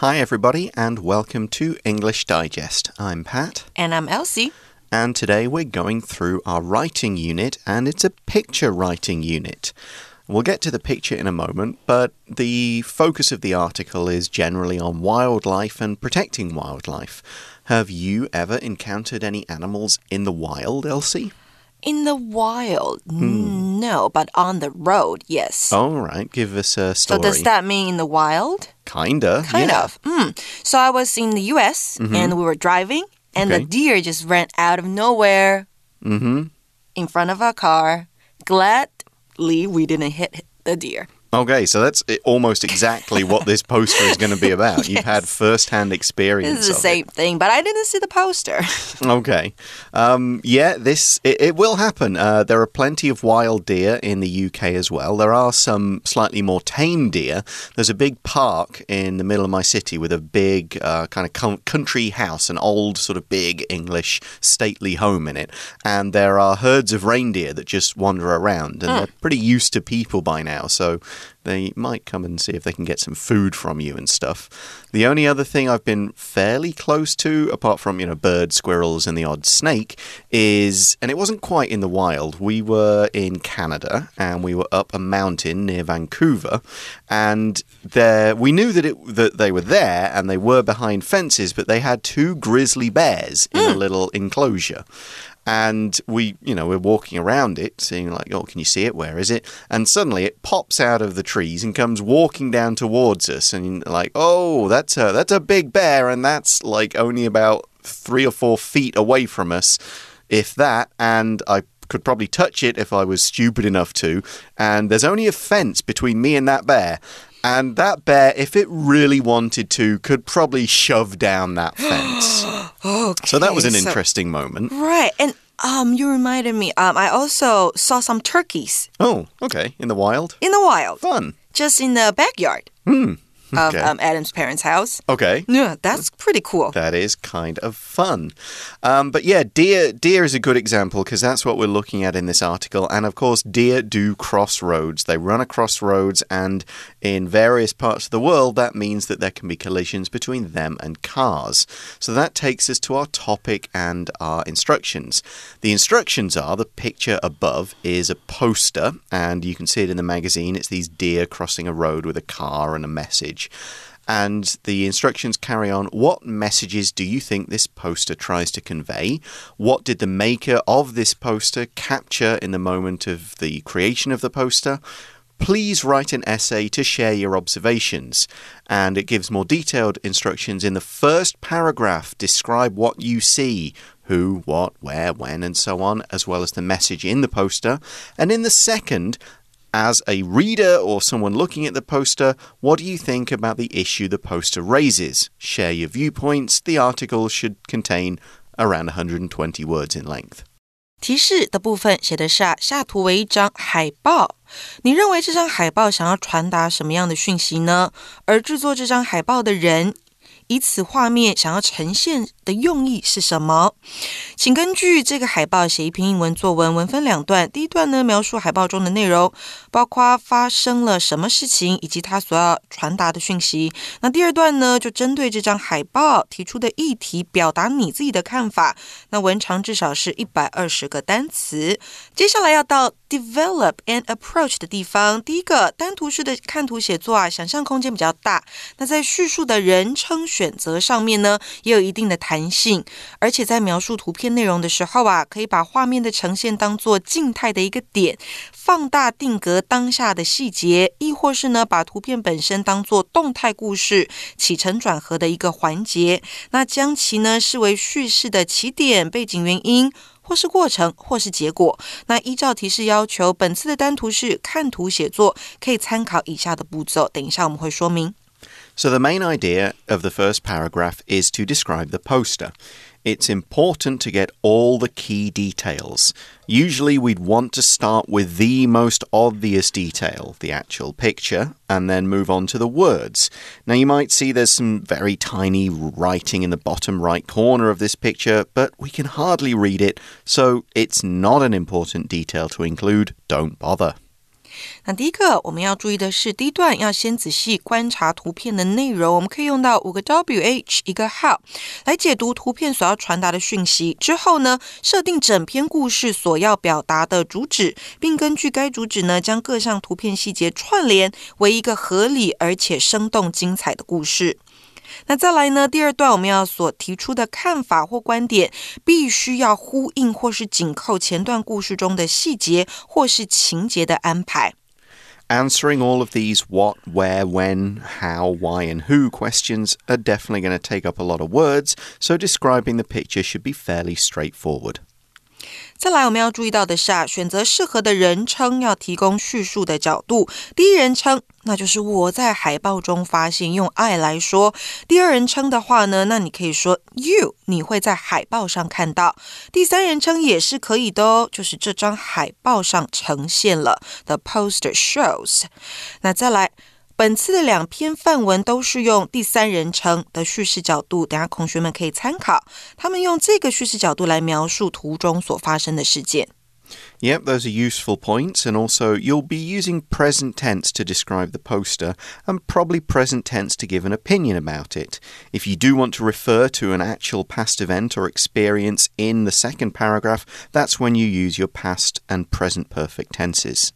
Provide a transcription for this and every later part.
Hi, everybody, and welcome to English Digest. I'm Pat. And I'm Elsie. And today we're going through our writing unit, and it's a picture writing unit. We'll get to the picture in a moment, but the focus of the article is generally on wildlife and protecting wildlife. Have you ever encountered any animals in the wild, Elsie? In the wild, hmm. no, but on the road, yes. All right, give us a story. So does that mean in the wild? Kinda. Kind yeah. of. Mm. So I was in the U.S. Mm -hmm. and we were driving, and okay. the deer just ran out of nowhere mm -hmm. in front of our car. Gladly, we didn't hit the deer. Okay, so that's almost exactly what this poster is going to be about. yes. You've had first-hand experience. This is the same it. thing, but I didn't see the poster. okay, um, yeah, this it, it will happen. Uh, there are plenty of wild deer in the UK as well. There are some slightly more tame deer. There's a big park in the middle of my city with a big uh, kind of country house, an old sort of big English stately home in it, and there are herds of reindeer that just wander around, and mm. they're pretty used to people by now, so they might come and see if they can get some food from you and stuff. The only other thing I've been fairly close to, apart from, you know, birds, squirrels, and the odd snake, is, and it wasn't quite in the wild, we were in Canada and we were up a mountain near Vancouver, and there we knew that, it, that they were there and they were behind fences, but they had two grizzly bears in mm. a hmm. little enclosure and we, you know, we're walking around it, seeing like, oh, can you see it? Where is it? And suddenly it pops out of the trees and comes walking down towards us, and like, oh, that's a that's a big bear, and that's like only about three or four feet away from us, if that. And I could probably touch it if I was stupid enough to. And there's only a fence between me and that bear. And that bear, if it really wanted to, could probably shove down that fence. okay, so that was an so, interesting moment. Right. And um, you reminded me. Um, I also saw some turkeys. Oh, okay. In the wild? In the wild. Fun. Just in the backyard. Hmm of okay. um, Adam's parents' house. Okay. Yeah, that's pretty cool. That is kind of fun. Um, but yeah, deer deer is a good example because that's what we're looking at in this article. And of course, deer do cross roads. They run across roads, and in various parts of the world, that means that there can be collisions between them and cars. So that takes us to our topic and our instructions. The instructions are the picture above is a poster, and you can see it in the magazine. It's these deer crossing a road with a car and a message message. And the instructions carry on. What messages do you think this poster tries to convey? What did the maker of this poster capture in the moment of the creation of the poster? Please write an essay to share your observations. And it gives more detailed instructions in the first paragraph. Describe what you see who, what, where, when, and so on, as well as the message in the poster. And in the second, as a reader or someone looking at the poster, what do you think about the issue the poster raises? Share your viewpoints. The article should contain around 120 words in length. 提示的部分写的是啊，下图为一张海报。你认为这张海报想要传达什么样的讯息呢？而制作这张海报的人以此画面想要呈现 的用意是什么？请根据这个海报写一篇英文作文，文分两段。第一段呢，描述海报中的内容，包括发生了什么事情以及它所要传达的讯息。那第二段呢，就针对这张海报提出的议题，表达你自己的看法。那文长至少是一百二十个单词。接下来要到 develop and approach 的地方。第一个单图式的看图写作啊，想象空间比较大。那在叙述的人称。选择上面呢，也有一定的弹性，而且在描述图片内容的时候啊，可以把画面的呈现当做静态的一个点，放大定格当下的细节，亦或是呢，把图片本身当做动态故事起承转合的一个环节，那将其呢视为叙事的起点、背景原因，或是过程，或是结果。那依照提示要求，本次的单图是看图写作，可以参考以下的步骤。等一下我们会说明。So, the main idea of the first paragraph is to describe the poster. It's important to get all the key details. Usually, we'd want to start with the most obvious detail, the actual picture, and then move on to the words. Now, you might see there's some very tiny writing in the bottom right corner of this picture, but we can hardly read it, so it's not an important detail to include. Don't bother. 那第一个我们要注意的是，第一段要先仔细观察图片的内容。我们可以用到五个 WH 一个 How 来解读图片所要传达的讯息。之后呢，设定整篇故事所要表达的主旨，并根据该主旨呢，将各项图片细节串联为一个合理而且生动精彩的故事。那再来呢？第二段我们要所提出的看法或观点，必须要呼应或是紧扣前段故事中的细节或是情节的安排。Answering all of these what, where, when, how, why, and who questions are definitely going to take up a lot of words, so describing the picture should be fairly straightforward. 再来，我们要注意到的是啊，选择适合的人称，要提供叙述的角度。第一人称，那就是我在海报中发现，用爱来说。第二人称的话呢，那你可以说 you，你会在海报上看到。第三人称也是可以的哦，就是这张海报上呈现了，the poster shows。那再来。本次的两篇范文都是用第三人称的叙事角度，等下同学们可以参考。他们用这个叙事角度来描述图中所发生的事件。Yep, those are useful points, and also you'll be using present tense to describe the poster and probably present tense to give an opinion about it. If you do want to refer to an actual past event or experience in the second paragraph, that's when you use your past and present perfect tenses.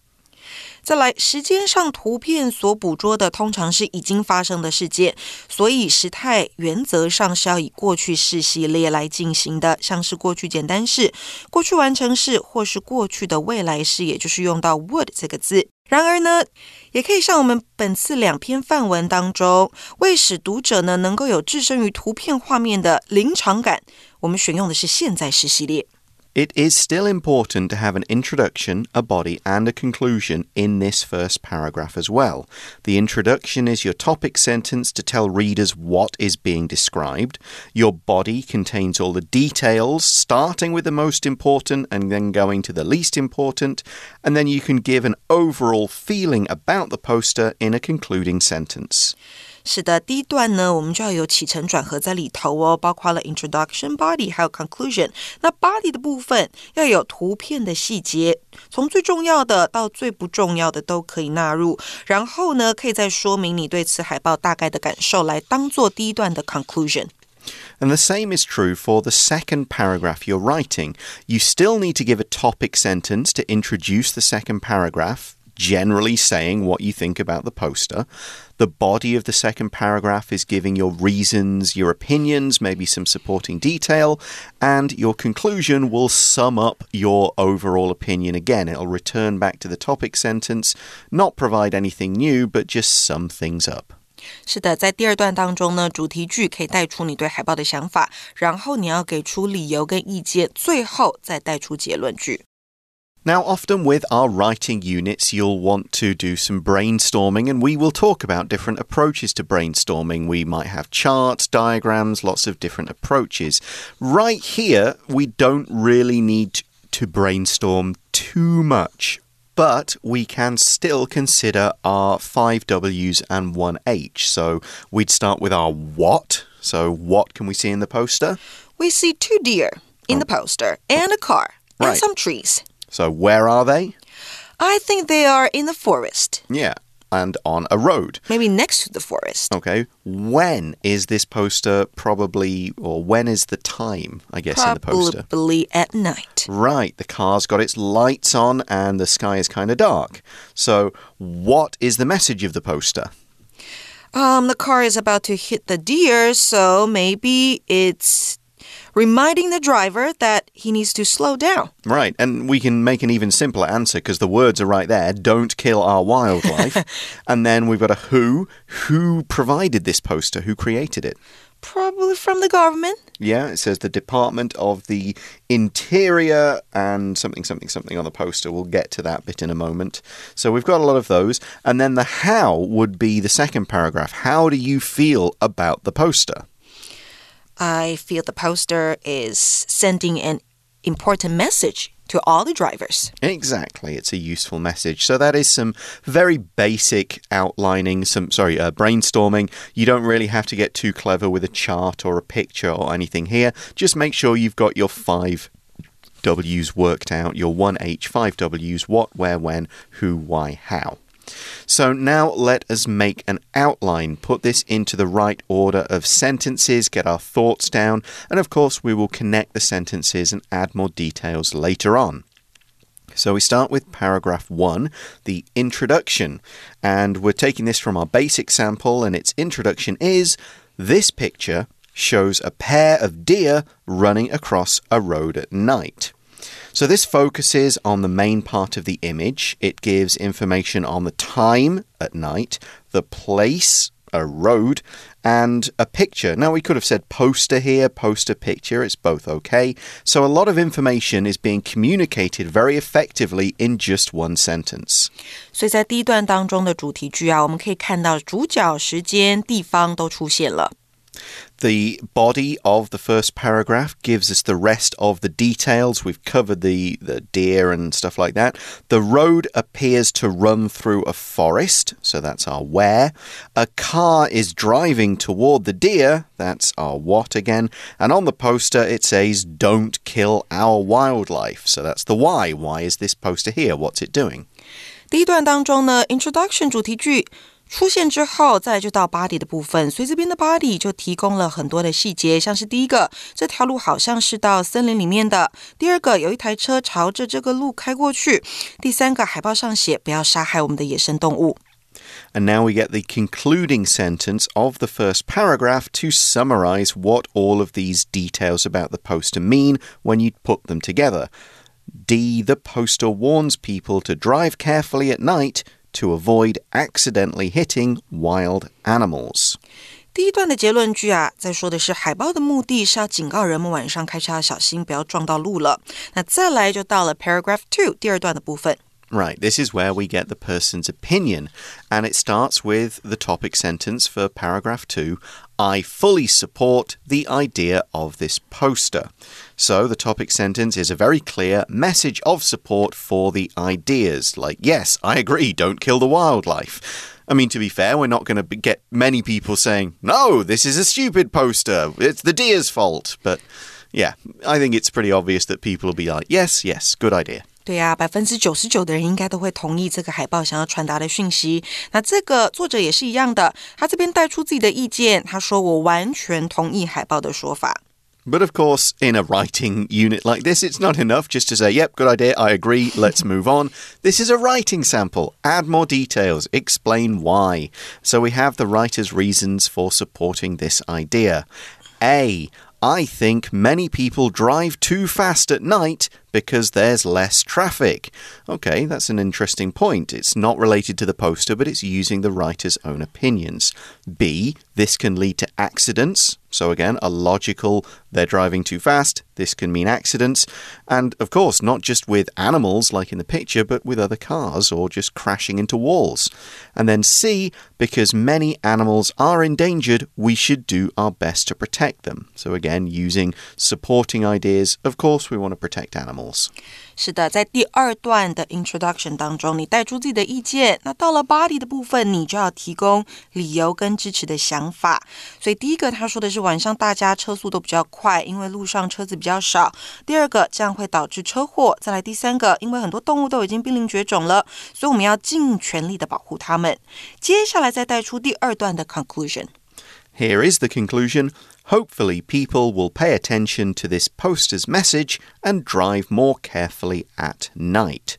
再来，时间上图片所捕捉的通常是已经发生的事件，所以时态原则上是要以过去式系列来进行的，像是过去简单式、过去完成式或是过去的未来式，也就是用到 would 这个字。然而呢，也可以像我们本次两篇范文当中，为使读者呢能够有置身于图片画面的临场感，我们选用的是现在式系列。It is still important to have an introduction, a body, and a conclusion in this first paragraph as well. The introduction is your topic sentence to tell readers what is being described. Your body contains all the details, starting with the most important and then going to the least important, and then you can give an overall feeling about the poster in a concluding sentence. 是的，第一段呢，我们就要有起承转合在里头哦，包括了 introduction、body 还有 conclusion。那 body 的部分要有图片的细节，从最重要的到最不重要的都可以纳入。然后呢，可以再说明你对此海报大概的感受，来当做第一段的 conclusion。And the same is true for the second paragraph you're writing. You still need to give a topic sentence to introduce the second paragraph generally saying what you think about the poster. The body of the second paragraph is giving your reasons, your opinions, maybe some supporting detail, and your conclusion will sum up your overall opinion again. It'll return back to the topic sentence, not provide anything new, but just sum things up. 是的，在第二段当中呢，主题句可以带出你对海报的想法，然后你要给出理由跟意见，最后再带出结论句。 Now, often with our writing units, you'll want to do some brainstorming, and we will talk about different approaches to brainstorming. We might have charts, diagrams, lots of different approaches. Right here, we don't really need to brainstorm too much. But we can still consider our five W's and one H. So we'd start with our what. So, what can we see in the poster? We see two deer in oh. the poster, and a car, and right. some trees. So, where are they? I think they are in the forest. Yeah, and on a road. Maybe next to the forest. Okay. When is this poster probably, or when is the time, I guess, probably in the poster? Probably at night. Right. The car's got its lights on and the sky is kind of dark. So, what is the message of the poster? Um, the car is about to hit the deer, so maybe it's reminding the driver that he needs to slow down. Right, and we can make an even simpler answer because the words are right there don't kill our wildlife. and then we've got a who. Who provided this poster? Who created it? Probably from the government. Yeah, it says the Department of the Interior and something, something, something on the poster. We'll get to that bit in a moment. So we've got a lot of those. And then the how would be the second paragraph. How do you feel about the poster? I feel the poster is sending an important message to all the drivers. Exactly, it's a useful message. So that is some very basic outlining, some sorry, uh, brainstorming. You don't really have to get too clever with a chart or a picture or anything here. Just make sure you've got your five W's worked out, your 1H, 5W's, what, where, when, who, why, how. So now let us make an outline, put this into the right order of sentences, get our thoughts down, and of course, we will connect the sentences and add more details later on. So we start with paragraph one, the introduction. And we're taking this from our basic sample, and its introduction is this picture shows a pair of deer running across a road at night. So this focuses on the main part of the image. It gives information on the time at night, the place, a road, and a picture. Now, we could have said poster here, poster picture, it's both okay. So, a lot of information is being communicated very effectively in just one sentence. 所以在第一段当中的主题句啊，我们可以看到主角、时间、地方都出现了。 the body of the first paragraph gives us the rest of the details. We've covered the, the deer and stuff like that. The road appears to run through a forest, so that's our where. A car is driving toward the deer, that's our what again. And on the poster it says, Don't kill our wildlife, so that's the why. Why is this poster here? What's it doing? 第一段当中呢，introduction 主题句 出现之后，再就到 body 的部分，所以这边的 body 就提供了很多的细节，像是第一个，这条路好像是到森林里面的；第二个，有一台车朝着这个路开过去；第三个，海报上写不要杀害我们的野生动物。And now we get the concluding sentence of the first paragraph to summarize what all of these details about the poster mean when you put them together. D. The poster warns people to drive carefully at night to avoid accidentally hitting wild animals. 第一段的结论句啊，在说的是海报的目的是要警告人们晚上开车要小心，不要撞到鹿了。那再来就到了 paragraph two 第二段的部分。Right, this is where we get the person's opinion, and it starts with the topic sentence for paragraph two I fully support the idea of this poster. So the topic sentence is a very clear message of support for the ideas, like, yes, I agree, don't kill the wildlife. I mean, to be fair, we're not going to get many people saying, no, this is a stupid poster, it's the deer's fault. But yeah, I think it's pretty obvious that people will be like, yes, yes, good idea. 对呀，百分之九十九的人应该都会同意这个海报想要传达的讯息。那这个作者也是一样的，他这边带出自己的意见，他说我完全同意海报的说法。But of course, in a writing unit like this, it's not enough just to say, yep, good idea, I agree, let's move on. This is a writing sample. Add more details, explain why. So we have the writer's reasons for supporting this idea. A. I think many people drive too fast at night because there's less traffic. Okay, that's an interesting point. It's not related to the poster, but it's using the writer's own opinions. B, this can lead to accidents. So, again, a logical, they're driving too fast. This can mean accidents. And, of course, not just with animals like in the picture, but with other cars or just crashing into walls. And then C, because many animals are endangered, we should do our best to protect them. So, again, using supporting ideas. Of course, we want to protect animals 是的，在第二段的 introduction 当中，你带出自己的意见。那到了 body 的部分，你就要提供理由跟支持的想法。所以第一个他说的是晚上大家车速都比较快，因为路上车子比较少。第二个，这样会导致车祸。再来第三个，因为很多动物都已经濒临绝种了，所以我们要尽全力的保护它们。接下来再带出第二段的 conclusion。Here is the conclusion. Hopefully, people will pay attention to this poster's message and drive more carefully at night.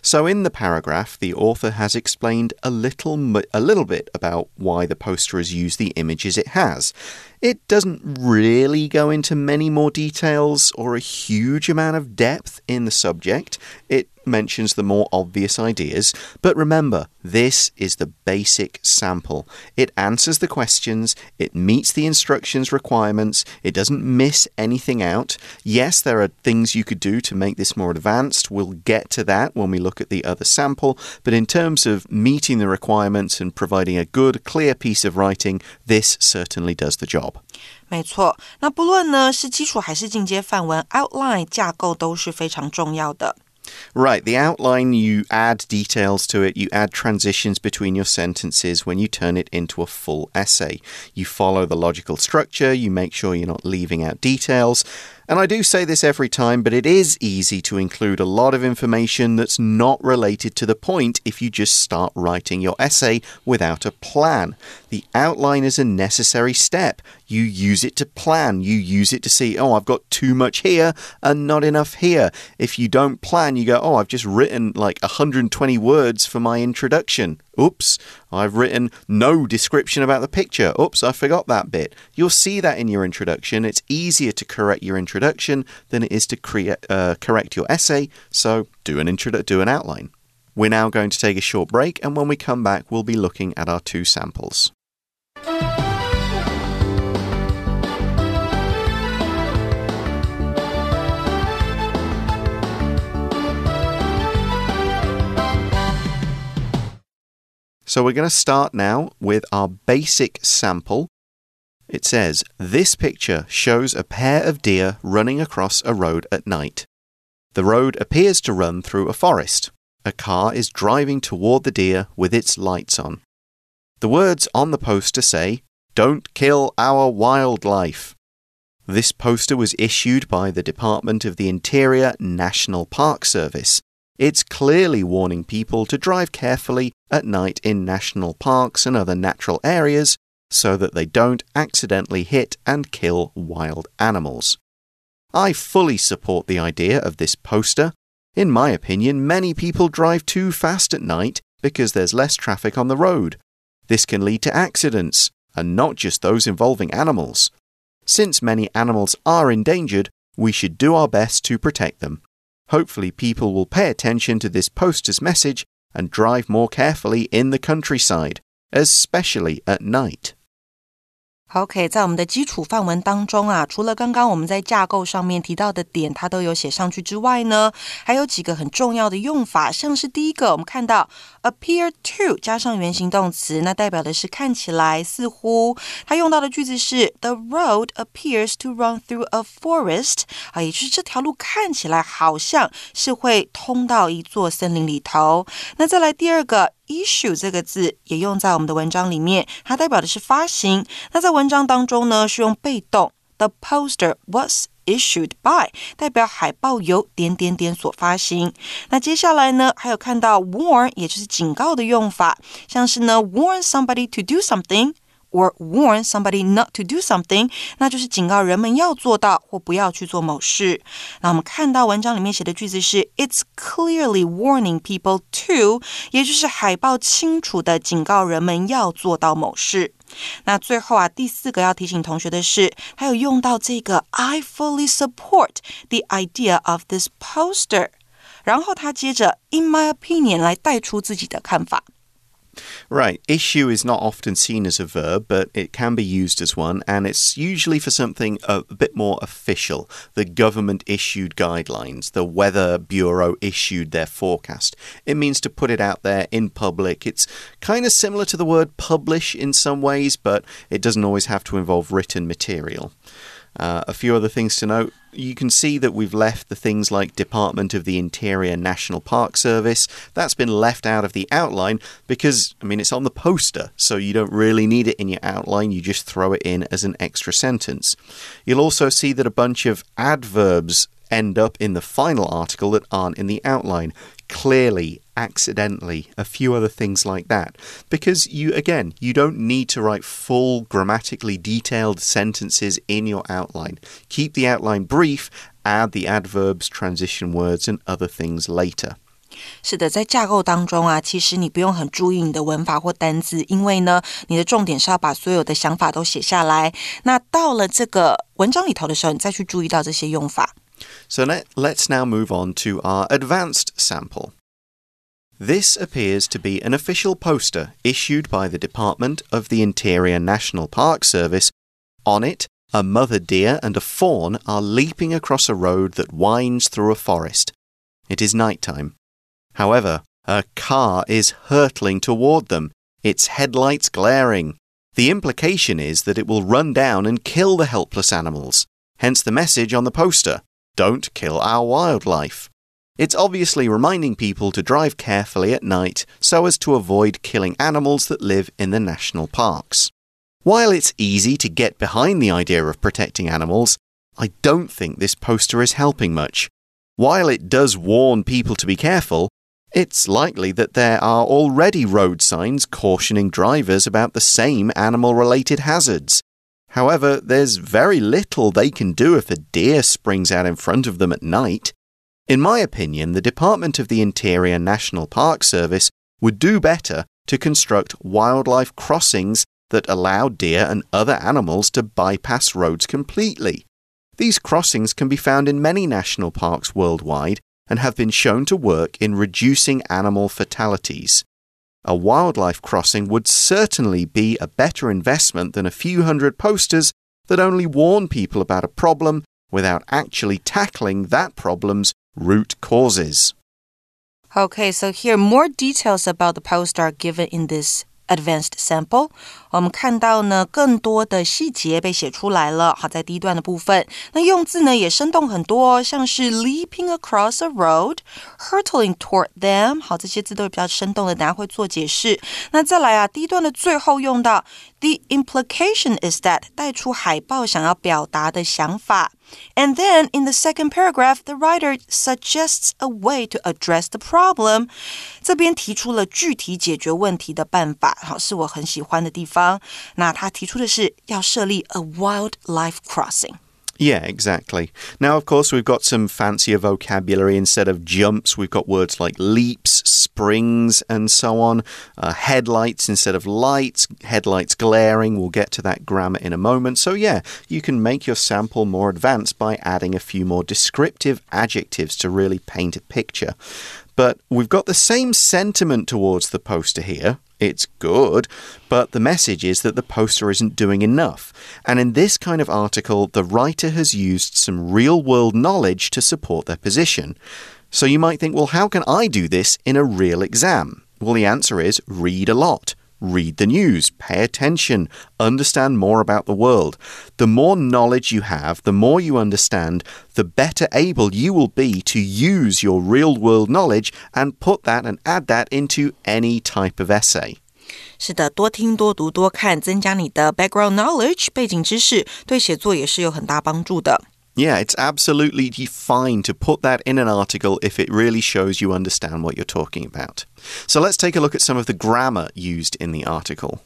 So, in the paragraph, the author has explained a little, a little bit about why the poster has used the images it has. It doesn't really go into many more details or a huge amount of depth in the subject. It mentions the more obvious ideas, but remember, this is the basic sample. It answers the questions, it meets the instructions requirements, it doesn't miss anything out. Yes, there are things you could do to make this more advanced. We'll get to that when we look at the other sample, but in terms of meeting the requirements and providing a good, clear piece of writing, this certainly does the job. 没错，那不论呢是基础还是进阶范文，outline 架构都是非常重要的。 Right, the outline, you add details to it, you add transitions between your sentences when you turn it into a full essay. You follow the logical structure, you make sure you're not leaving out details. And I do say this every time, but it is easy to include a lot of information that's not related to the point if you just start writing your essay without a plan. The outline is a necessary step. You use it to plan. You use it to see, oh, I've got too much here and not enough here. If you don't plan, you go, oh, I've just written like 120 words for my introduction. Oops, I've written no description about the picture. Oops, I forgot that bit. You'll see that in your introduction. It's easier to correct your introduction than it is to create, uh, correct your essay. So do an intro, do an outline. We're now going to take a short break, and when we come back, we'll be looking at our two samples. So we're going to start now with our basic sample. It says, This picture shows a pair of deer running across a road at night. The road appears to run through a forest. A car is driving toward the deer with its lights on. The words on the poster say, Don't kill our wildlife. This poster was issued by the Department of the Interior National Park Service. It's clearly warning people to drive carefully at night in national parks and other natural areas so that they don't accidentally hit and kill wild animals. I fully support the idea of this poster. In my opinion, many people drive too fast at night because there's less traffic on the road. This can lead to accidents, and not just those involving animals. Since many animals are endangered, we should do our best to protect them. Hopefully, people will pay attention to this poster's message and drive more carefully in the countryside, especially at night. OK，在我们的基础范文当中啊，除了刚刚我们在架构上面提到的点，它都有写上去之外呢，还有几个很重要的用法，像是第一个，我们看到 appear to 加上原形动词，那代表的是看起来、似乎。它用到的句子是 The road appears to run through a forest，啊，也就是这条路看起来好像是会通到一座森林里头。那再来第二个。Issue 这个字也用在我们的文章里面，它代表的是发行。那在文章当中呢，是用被动。The poster was issued by，代表海报由点点点所发行。那接下来呢，还有看到 warn，也就是警告的用法，像是呢 warn somebody to do something。or warn somebody not to do something，那就是警告人们要做到或不要去做某事。那我们看到文章里面写的句子是 It's clearly warning people to，也就是海报清楚的警告人们要做到某事。那最后啊，第四个要提醒同学的是，还有用到这个 I fully support the idea of this poster，然后他接着 In my opinion 来带出自己的看法。 Right. Issue is not often seen as a verb, but it can be used as one, and it's usually for something a bit more official. The government issued guidelines, the Weather Bureau issued their forecast. It means to put it out there in public. It's kind of similar to the word publish in some ways, but it doesn't always have to involve written material. Uh, a few other things to note. You can see that we've left the things like Department of the Interior National Park Service. That's been left out of the outline because, I mean, it's on the poster, so you don't really need it in your outline. You just throw it in as an extra sentence. You'll also see that a bunch of adverbs end up in the final article that aren't in the outline clearly, accidentally, a few other things like that. Because you, again, you don't need to write full grammatically detailed sentences in your outline. Keep the outline brief, add the adverbs, transition words, and other things later. 是的，在架构当中啊，其实你不用很注意你的文法或单字，因为呢，你的重点是要把所有的想法都写下来。那到了这个文章里头的时候，你再去注意到这些用法。so let, let's now move on to our advanced sample. This appears to be an official poster issued by the Department of the Interior National Park Service. On it, a mother deer and a fawn are leaping across a road that winds through a forest. It is night time. However, a car is hurtling toward them, its headlights glaring. The implication is that it will run down and kill the helpless animals, hence the message on the poster don't kill our wildlife. It's obviously reminding people to drive carefully at night so as to avoid killing animals that live in the national parks. While it's easy to get behind the idea of protecting animals, I don't think this poster is helping much. While it does warn people to be careful, it's likely that there are already road signs cautioning drivers about the same animal related hazards. However, there's very little they can do if a deer springs out in front of them at night. In my opinion, the Department of the Interior National Park Service would do better to construct wildlife crossings that allow deer and other animals to bypass roads completely. These crossings can be found in many national parks worldwide and have been shown to work in reducing animal fatalities. A wildlife crossing would certainly be a better investment than a few hundred posters that only warn people about a problem without actually tackling that problem's root causes. Okay, so here more details about the poster are given in this advanced sample，我们看到呢更多的细节被写出来了。好，在第一段的部分，那用字呢也生动很多，像是 leaping across a road、hurtling toward them，好，这些字都是比较生动的，等下会做解释。那再来啊，第一段的最后用到 the implication is that 带出海报想要表达的想法。And then in the second paragraph, the writer suggests a way to address the problem. 这边提出了具体解决问题的办法，好，是我很喜欢的地方。 那他提出的是要设立 a wildlife crossing。Yeah, exactly. Now, of course, we've got some fancier vocabulary. Instead of jumps, we've got words like leaps, springs, and so on. Uh, headlights instead of lights, headlights glaring. We'll get to that grammar in a moment. So, yeah, you can make your sample more advanced by adding a few more descriptive adjectives to really paint a picture. But we've got the same sentiment towards the poster here. It's good, but the message is that the poster isn't doing enough. And in this kind of article, the writer has used some real world knowledge to support their position. So you might think, well, how can I do this in a real exam? Well, the answer is read a lot Read the news, pay attention, understand more about the world. The more knowledge you have, the more you understand, the better able you will be to use your real world knowledge and put that and add that into any type of essay. 是的，多听、多读、多看，增加你的 background knowledge 背景知识，对写作也是有很大帮助的。 Yeah, it's absolutely fine to put that in an article if it really shows you understand what you're talking about. So let's take a look at some of the grammar used in the article.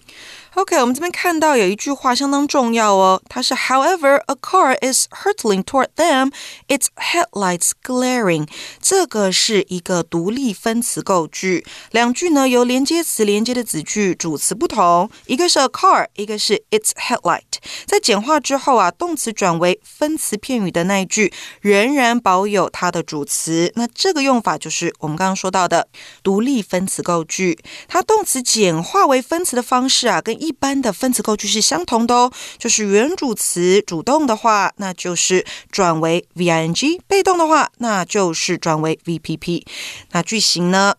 OK，我们这边看到有一句话相当重要哦，它是 However, a car is hurtling toward them, its headlights glaring。这个是一个独立分词构句，两句呢由连接词连接的子句，主词不同，一个是 a car，一个是 its headlight。在简化之后啊，动词转为分词片语的那一句仍然保有它的主词。那这个用法就是我们刚刚说到的独立分词构句，它动词简化为分词的方式啊，跟一 一般的分词构句是相同的哦，就是原主词主动的话，那就是转为 v i n g；被动的话，那就是转为 v p p。那句型呢，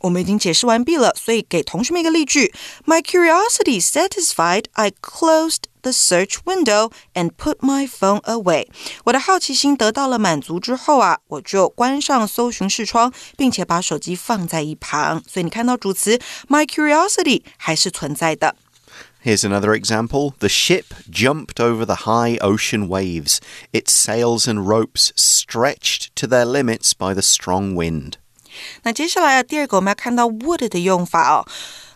我们已经解释完毕了，所以给同学们一个例句：My curiosity satisfied, I closed the search window and put my phone away。我的好奇心得到了满足之后啊，我就关上搜寻视窗，并且把手机放在一旁。所以你看到主词 my curiosity 还是存在的。Here's another example. The ship jumped over the high ocean waves, its sails and ropes stretched to their limits by the strong wind. 那接下来啊，第二个我们要看到 would 的用法哦。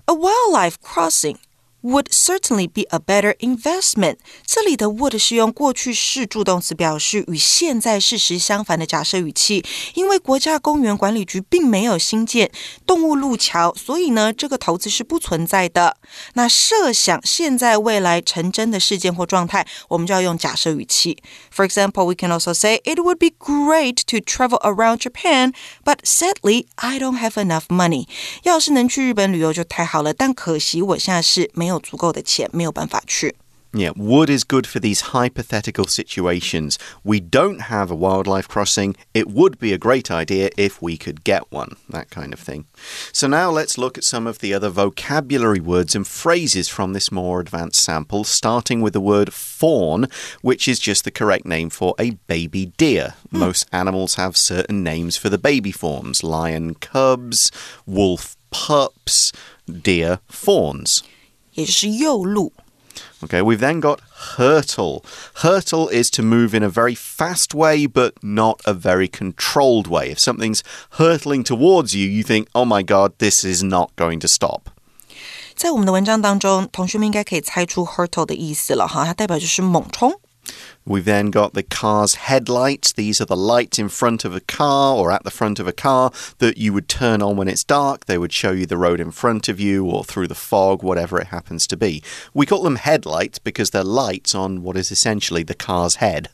A wildlife crossing would certainly be a better investment。这里的 would 是用过去式助动词表示与现在事实相反的假设语气。因为国家公园管理局并没有新建动物路桥，所以呢，这个投资是不存在的。那设想现在未来成真的事件或状态，我们就要用假设语气。For example, we can also say it would be great to travel around Japan, but sadly, I don't have enough money. 要是能去日本旅游就太好了，但可惜我现在是没有。 有足够的钱，没有办法去。Yeah, would is good for these hypothetical situations. We don't have a wildlife crossing. It would be a great idea if we could get one, that kind of thing. So now let's look at some of the other vocabulary words and phrases from this more advanced sample, starting with the word fawn, which is just the correct name for a baby deer. Hmm. Most animals have certain names for the baby forms lion cubs, wolf pups, deer fawns. 也就是幼鹿。 Okay, we've then got hurtle. Hurtle is to move in a very fast way, but not a very controlled way. If something's hurtling towards you, you think, oh my god, this is not going to stop. 在我们的文章当中，同学们应该可以猜出 hurtle 的意思了哈，它代表就是猛冲。 We've then got the car's headlights. These are the lights in front of a car or at the front of a car that you would turn on when it's dark. They would show you the road in front of you or through the fog, whatever it happens to be. We call them headlights because they're lights on what is essentially the car's head.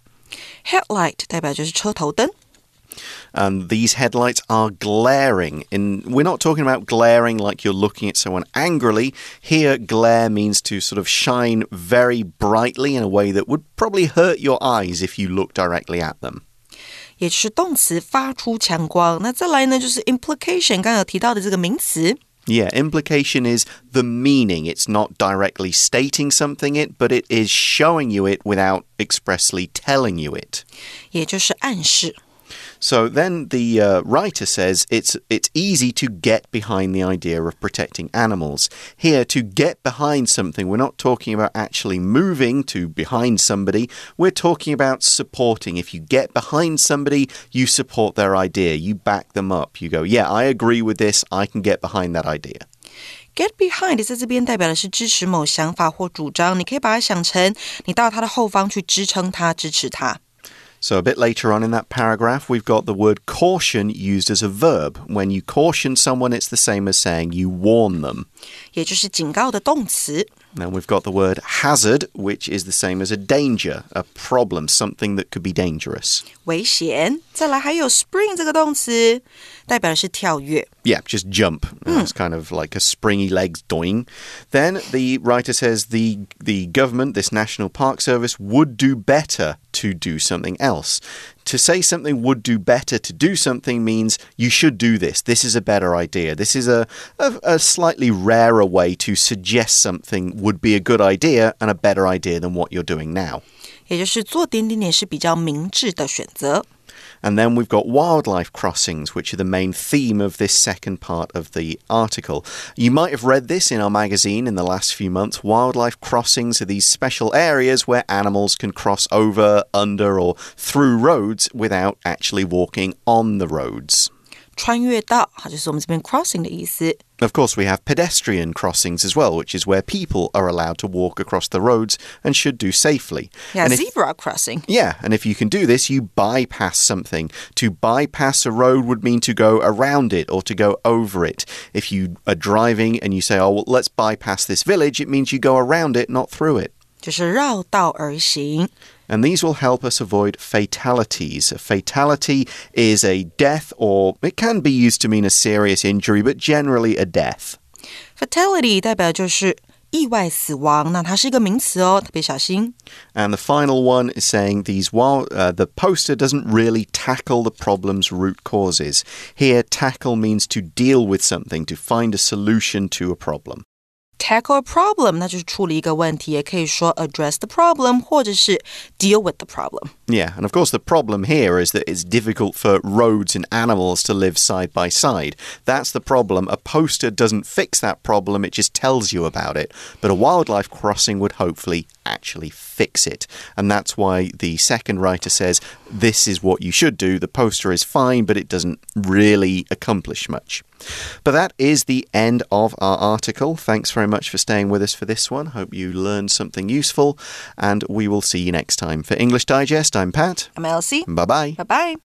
Headlight 代表就是车头灯。 and these headlights are glaring. In we're not talking about glaring like you're looking at someone angrily. Here, glare means to sort of shine very brightly in a way that would probably hurt your eyes if you look directly at them. 也就是动词发出强光。那再来呢，就是 implication，刚刚有提到的这个名词。Yeah, implication is the meaning. It's not directly stating something it, but it is showing you it without expressly telling you it. 也就是暗示。 so then the uh, writer says it's it's easy to get behind the idea of protecting animals. Here, to get behind something, we're not talking about actually moving to behind somebody. We're talking about supporting. If you get behind somebody, you support their idea. You back them up. You go, yeah, I agree with this. I can get behind that idea. Get behind 在这边代表的是支持某想法或主张，你可以把它想成你到他的后方去支撑他、支持他。 so, a bit later on in that paragraph, we've got the word caution used as a verb. When you caution someone, it's the same as saying you warn them. 也就是警告的动词。then we've got the word hazard, which is the same as a danger, a problem, something that could be dangerous. 危险。 再来还有 spring 这个动词，代表的是跳跃。Yeah, just jump. Mm. It's kind of like a springy legs doing. Then the writer says the the government, this National Park Service, would do better to do something else. To say something would do better to do something means you should do this. This is a better idea. This is a, a, a slightly rarer way to suggest something would be a good idea and a better idea than what you're doing now. 也就是做点点点是比较明智的选择。 And then we've got wildlife crossings, which are the main theme of this second part of the article. You might have read this in our magazine in the last few months. Wildlife crossings are these special areas where animals can cross over, under, or through roads without actually walking on the roads. 穿越道，它就是我们这边 crossing 的意思。Of course, we have pedestrian crossings as well, which is where people are allowed to walk across the roads and should do safely. Yeah, and zebra if, crossing. Yeah, and if you can do this, you bypass something. To bypass a road would mean to go around it or to go over it. If you are driving and you say, oh, well, let's bypass this village, it means you go around it, not through it. 就是绕道而行。 and these will help us avoid fatalities. A fatality is a death, or it can be used to mean a serious injury, but generally a death. Fatality 代表就是意外死亡，那它是一个名词哦，特别小心。And the final one is saying these while uh, the poster doesn't really tackle the problem's root causes. Here, tackle means to deal with something, to find a solution to a problem tackle a problem，那就是处理一个问题，也可以说 address the problem，或者是 deal with the problem。Yeah, and of course the problem here is that it's difficult for roads and animals to live side by side. That's the problem. A poster doesn't fix that problem, it just tells you about it. But a wildlife crossing would hopefully actually fix it. And that's why the second writer says this is what you should do. The poster is fine, but it doesn't really accomplish much. But that is the end of our article. Thanks very much for staying with us for this one. Hope you learned something useful, and we will see you next time. For English Digest, I'm Pat. I'm Elsie. Bye bye. Bye bye.